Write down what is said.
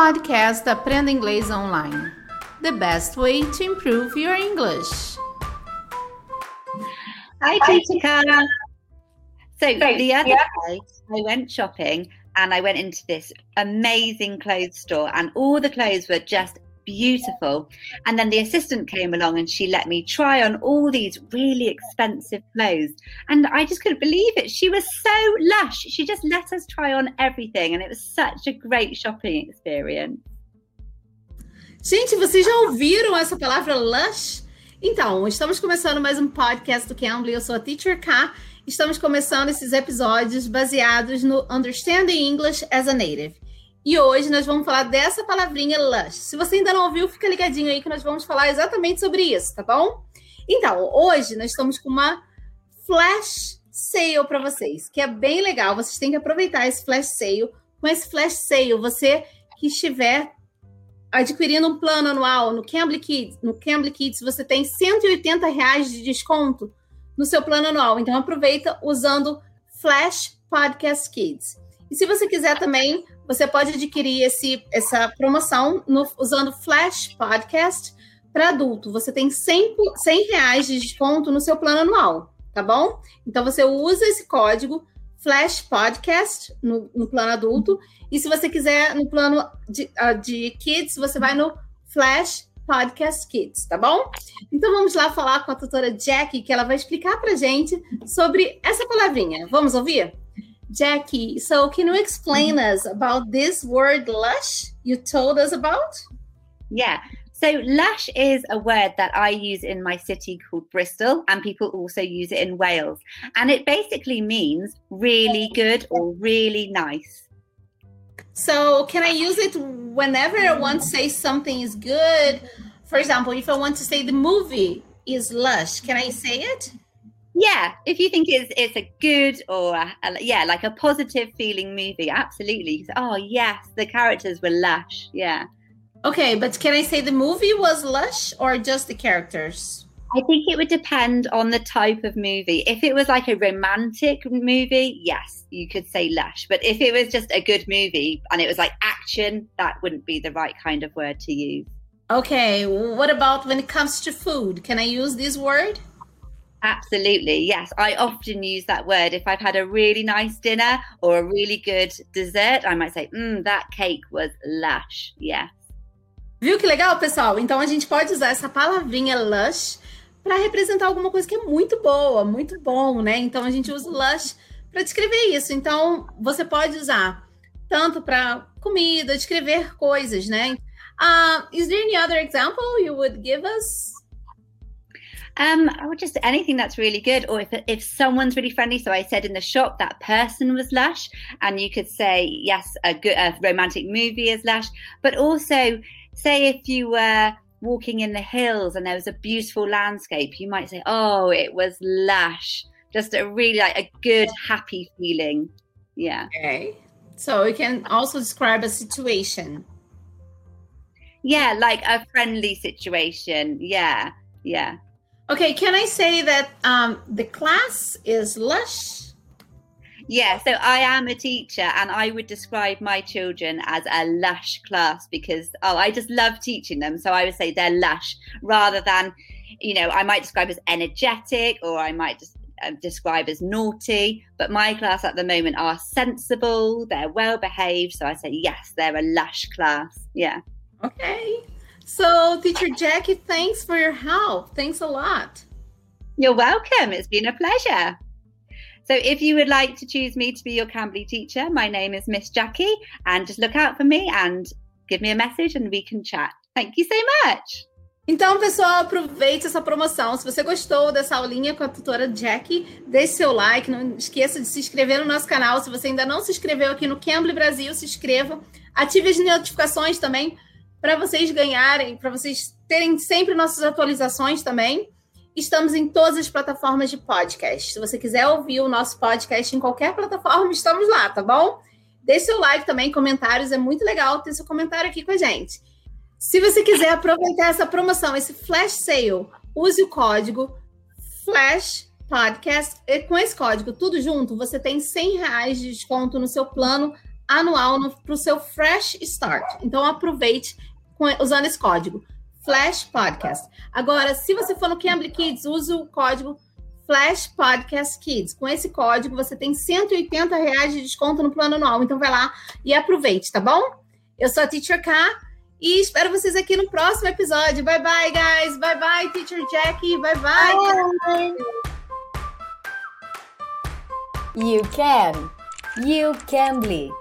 podcast Aprenda Inglês Online. The best way to improve your English. Hi, Teacher Cara. So the other day, I went shopping and I went into this amazing clothes store, and all the clothes were just beautiful. And then the assistant came along and she let me try on all these really expensive clothes. And I just couldn't believe it. She was so lush. She just let us try on everything. And it was such a great shopping experience. Gente, vocês já ouviram essa palavra lush? Então, estamos começando mais um podcast do Cambly. Eu sou a Teacher K. Estamos começando esses episódios baseados no Understanding English as a Native. E hoje nós vamos falar dessa palavrinha lush. Se você ainda não ouviu, fica ligadinho aí que nós vamos falar exatamente sobre isso, tá bom? Então, hoje nós estamos com uma flash sale para vocês, que é bem legal. Vocês têm que aproveitar esse flash sale. Com esse flash sale, você que estiver adquirindo um plano anual no Cambly Kids, no Cambly Kids você tem 180 reais de desconto no seu plano anual. Então aproveita usando Flash Podcast Kids. E se você quiser também você pode adquirir esse, essa promoção no, usando Flash Podcast para adulto. Você tem 100, 100 reais de desconto no seu plano anual, tá bom? Então você usa esse código Flash Podcast no, no plano adulto. E se você quiser no plano de, uh, de Kids, você vai no Flash Podcast Kids, tá bom? Então vamos lá falar com a tutora Jackie, que ela vai explicar pra gente sobre essa palavrinha. Vamos ouvir? Jackie, so can you explain mm-hmm. us about this word lush you told us about? Yeah. So, lush is a word that I use in my city called Bristol, and people also use it in Wales. And it basically means really good or really nice. So, can I use it whenever I want to say something is good? For example, if I want to say the movie is lush, can I say it? Yeah if you think it's it's a good or a, a, yeah like a positive feeling movie absolutely oh yes the characters were lush yeah okay but can i say the movie was lush or just the characters I think it would depend on the type of movie. If it was like a romantic movie, yes, you could say lush. But if it was just a good movie and it was like action, that wouldn't be the right kind of word to use. Okay, what about when it comes to food? Can I use this word? Absolutely, yes. I often use that word. If I've had a really nice dinner or a really good dessert, I might say, mm, that cake was lush. Yes. Viu que legal, pessoal? Então a gente pode usar essa palavrinha lush para representar alguma coisa que é muito boa, muito bom, né? Então a gente usa lush para descrever isso. Então você pode usar tanto para comida, descrever coisas, né? Uh, is there any other example you would give us? Um, or just anything that's really good, or if if someone's really friendly. So I said in the shop that person was lush, and you could say yes, a good a romantic movie is lush, but also say if you were walking in the hills and there was a beautiful landscape, you might say, oh, it was lush. Just a really like a good, happy feeling. Yeah. Okay. So we can also describe a situation. Yeah, like a friendly situation. Yeah. Yeah. Okay, can I say that um, the class is lush? Yeah, so I am a teacher and I would describe my children as a lush class because, oh, I just love teaching them. So I would say they're lush rather than, you know, I might describe as energetic or I might just uh, describe as naughty. But my class at the moment are sensible, they're well behaved. So I say, yes, they're a lush class. Yeah. Okay. So, teacher Jackie, thanks for your help. Thanks a lot. You're welcome. It's been a pleasure. So, if you would like to choose me to be your Cambly teacher, my name is Miss Jackie, and just look out for me and give me a message and we can chat. Thank you so much. Então, pessoal, aproveite essa promoção. Se você gostou dessa aulinha com a tutora Jackie, deixe seu like. Não esqueça de se inscrever no nosso canal. Se você ainda não se inscreveu aqui no Cambly Brasil, se inscreva. Ative as notificações também para vocês ganharem, para vocês terem sempre nossas atualizações também. Estamos em todas as plataformas de podcast. Se você quiser ouvir o nosso podcast em qualquer plataforma, estamos lá, tá bom? Deixe seu like também, comentários, é muito legal ter seu comentário aqui com a gente. Se você quiser aproveitar essa promoção, esse flash sale, use o código FLASH podcast. E com esse código, tudo junto, você tem 100 reais de desconto no seu plano anual para o seu Fresh Start. Então aproveite com, usando esse código Flash Podcast. Agora, se você for no Cambly Kids, use o código Flash Podcast Kids. Com esse código, você tem 180 reais de desconto no plano anual. Então vai lá e aproveite, tá bom? Eu sou a Teacher K e espero vocês aqui no próximo episódio. Bye bye, guys. Bye bye, Teacher Jackie. Bye bye. You can. You can be.